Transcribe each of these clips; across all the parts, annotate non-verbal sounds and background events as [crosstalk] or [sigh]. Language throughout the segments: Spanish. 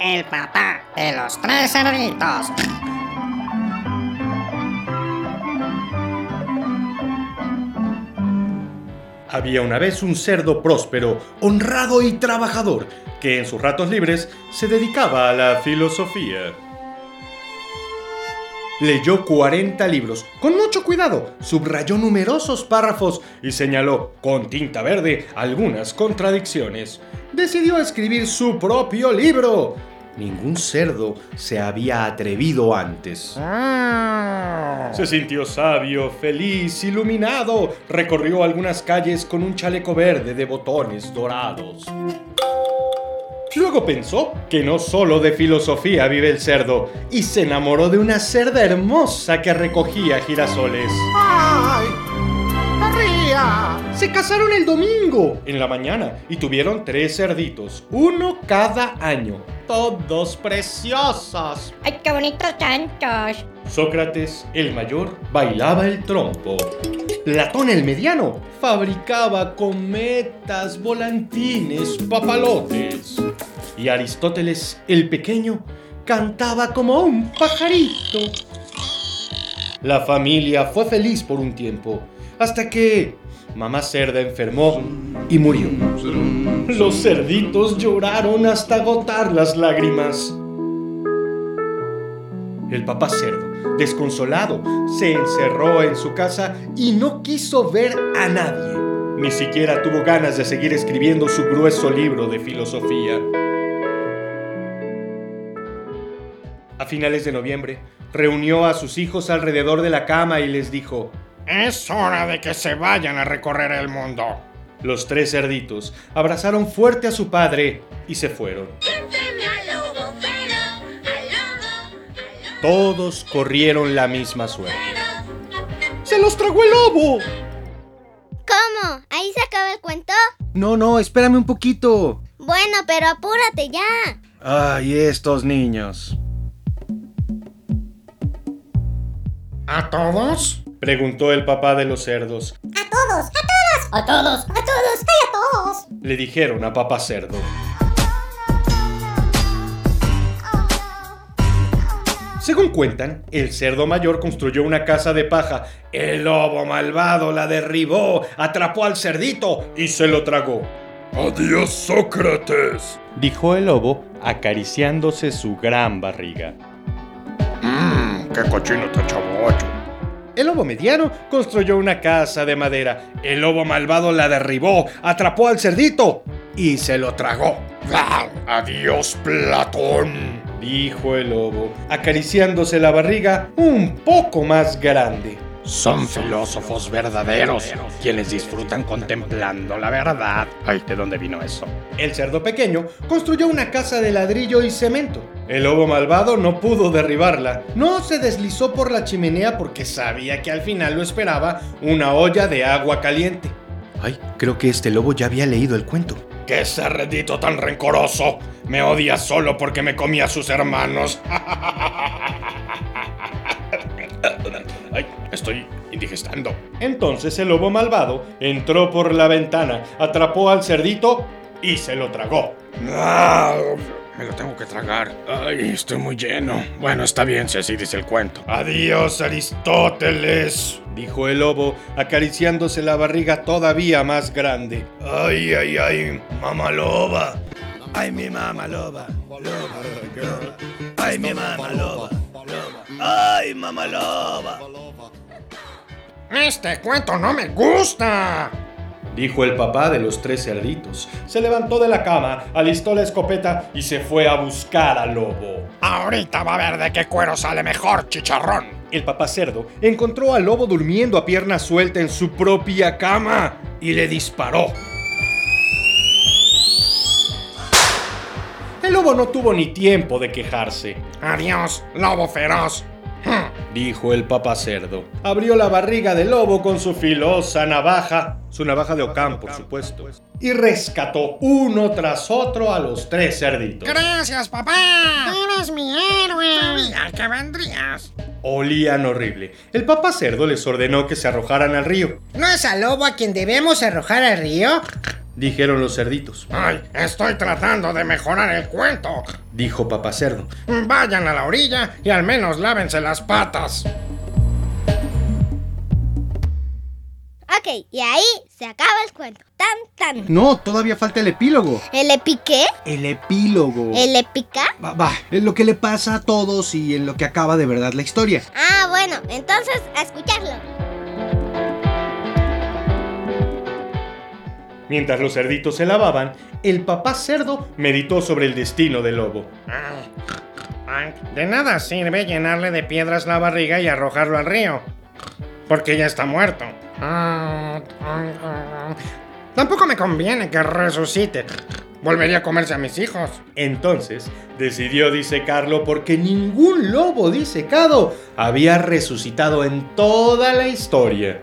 el papá de los tres cerditos. Había una vez un cerdo próspero, honrado y trabajador, que en sus ratos libres se dedicaba a la filosofía. Leyó 40 libros, con mucho cuidado, subrayó numerosos párrafos y señaló con tinta verde algunas contradicciones. Decidió escribir su propio libro. Ningún cerdo se había atrevido antes. Se sintió sabio, feliz, iluminado. Recorrió algunas calles con un chaleco verde de botones dorados. Luego pensó que no solo de filosofía vive el cerdo y se enamoró de una cerda hermosa que recogía girasoles. ¡Ay! Se casaron el domingo en la mañana y tuvieron tres cerditos, uno cada año, todos preciosos. ¡Ay, qué bonitos chanchos! Sócrates, el mayor, bailaba el trompo. Platón el mediano fabricaba cometas, volantines, papalotes. Y Aristóteles el pequeño cantaba como un pajarito. La familia fue feliz por un tiempo, hasta que mamá cerda enfermó y murió. Los cerditos lloraron hasta agotar las lágrimas. El papá cerdo, desconsolado, se encerró en su casa y no quiso ver a nadie. Ni siquiera tuvo ganas de seguir escribiendo su grueso libro de filosofía. A finales de noviembre, reunió a sus hijos alrededor de la cama y les dijo, Es hora de que se vayan a recorrer el mundo. Los tres cerditos abrazaron fuerte a su padre y se fueron. Todos corrieron la misma suerte. ¡Se los tragó el lobo! ¿Cómo? ¿Ahí se acaba el cuento? No, no, espérame un poquito. Bueno, pero apúrate ya. Ay, estos niños. ¿A todos? Preguntó el papá de los cerdos. ¡A todos! ¡A todos! ¡A todos! ¡A todos! ¡Ay, a todos! Le dijeron a papá cerdo. Según cuentan, el cerdo mayor construyó una casa de paja. El lobo malvado la derribó, atrapó al cerdito y se lo tragó. Adiós, Sócrates, dijo el lobo acariciándose su gran barriga. Mmm, qué cochino tan chavocho. El lobo mediano construyó una casa de madera. El lobo malvado la derribó, atrapó al cerdito y se lo tragó. [laughs] Adiós, Platón, dijo el lobo, acariciándose la barriga un poco más grande. Son filósofos verdaderos, quienes disfrutan contemplando la verdad. Ay, ¿de dónde vino eso? El cerdo pequeño construyó una casa de ladrillo y cemento. El lobo malvado no pudo derribarla. No se deslizó por la chimenea porque sabía que al final lo esperaba una olla de agua caliente. Ay, creo que este lobo ya había leído el cuento. ¡Qué cerdito tan rencoroso! Me odia solo porque me comí a sus hermanos. [laughs] Entonces el lobo malvado entró por la ventana, atrapó al cerdito y se lo tragó. Ah, me lo tengo que tragar. Ay, estoy muy lleno. Bueno, está bien si así dice el cuento. Adiós, Aristóteles, dijo el lobo, acariciándose la barriga todavía más grande. Ay, ay, ay, mamá loba. Ay, mi mamá loba. Ay, mi mamá loba. ¡Ay, mamá loba! Este cuento no me gusta. Dijo el papá de los tres cerditos. Se levantó de la cama, alistó la escopeta y se fue a buscar al lobo. Ahorita va a ver de qué cuero sale mejor, chicharrón. El papá cerdo encontró al lobo durmiendo a pierna suelta en su propia cama y le disparó. El lobo no tuvo ni tiempo de quejarse. Adiós, lobo feroz. Dijo el papá cerdo. Abrió la barriga del lobo con su filosa navaja, su navaja de Ocam, por supuesto, y rescató uno tras otro a los tres cerditos. Gracias, papá. Eres mi héroe. Sabía que vendrías. Olían horrible. El papá cerdo les ordenó que se arrojaran al río. ¿No es al lobo a quien debemos arrojar al río? Dijeron los cerditos. Ay, estoy tratando de mejorar el cuento. Dijo papá cerdo. Vayan a la orilla y al menos lávense las patas. Ok, y ahí se acaba el cuento. Tan, tan. No, todavía falta el epílogo. ¿El epiqué? El epílogo. ¿El epica? Va, va, es lo que le pasa a todos y en lo que acaba de verdad la historia. Ah, bueno, entonces a escucharlo. Mientras los cerditos se lavaban, el papá cerdo meditó sobre el destino del lobo. Ay, de nada sirve llenarle de piedras la barriga y arrojarlo al río. Porque ya está muerto. Tampoco me conviene que resucite. Volvería a comerse a mis hijos. Entonces decidió disecarlo porque ningún lobo disecado había resucitado en toda la historia.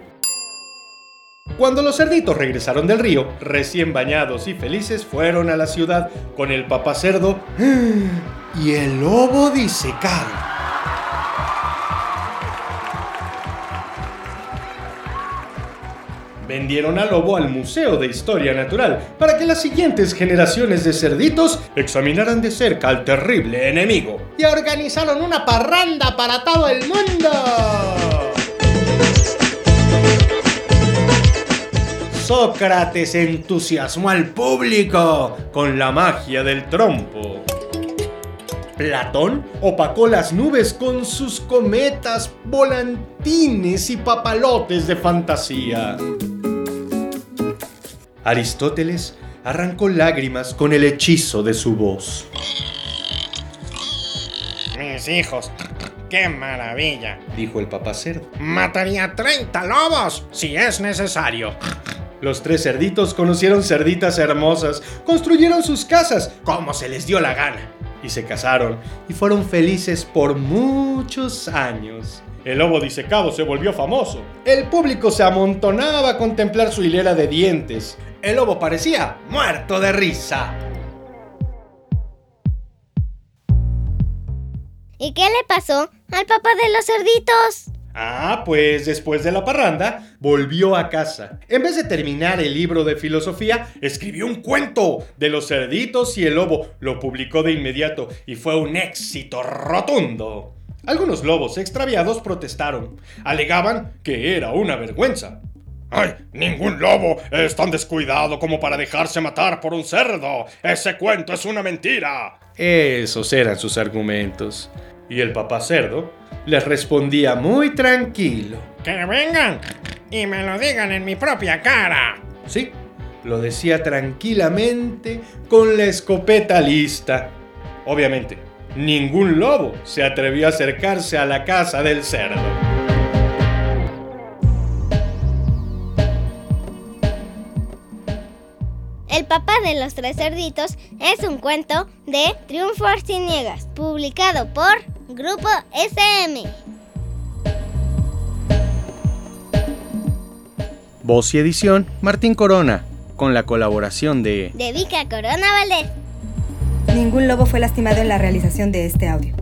Cuando los cerditos regresaron del río, recién bañados y felices, fueron a la ciudad con el papá cerdo [gasps] y el lobo disecado. Vendieron al lobo al Museo de Historia Natural para que las siguientes generaciones de cerditos examinaran de cerca al terrible enemigo. Y organizaron una parranda para todo el mundo. Sócrates entusiasmó al público con la magia del trompo. Platón opacó las nubes con sus cometas, volantines y papalotes de fantasía. Aristóteles arrancó lágrimas con el hechizo de su voz. Mis hijos, qué maravilla. Dijo el papá cerdo. Mataría 30 lobos si es necesario. Los tres cerditos conocieron cerditas hermosas, construyeron sus casas como se les dio la gana y se casaron y fueron felices por muchos años. El lobo disecado se volvió famoso. El público se amontonaba a contemplar su hilera de dientes. El lobo parecía muerto de risa. ¿Y qué le pasó al papá de los cerditos? Ah, pues después de la parranda, volvió a casa. En vez de terminar el libro de filosofía, escribió un cuento de los cerditos y el lobo. Lo publicó de inmediato y fue un éxito rotundo. Algunos lobos extraviados protestaron. Alegaban que era una vergüenza. ¡Ay! Ningún lobo es tan descuidado como para dejarse matar por un cerdo. Ese cuento es una mentira. Esos eran sus argumentos. Y el papá cerdo les respondía muy tranquilo. Que vengan y me lo digan en mi propia cara. Sí, lo decía tranquilamente con la escopeta lista. Obviamente, ningún lobo se atrevió a acercarse a la casa del cerdo. El papá de los tres cerditos es un cuento de Triunfo Arciniegas, publicado por Grupo SM. Voz y edición, Martín Corona, con la colaboración de... De Vika Corona Valdés. Ningún lobo fue lastimado en la realización de este audio.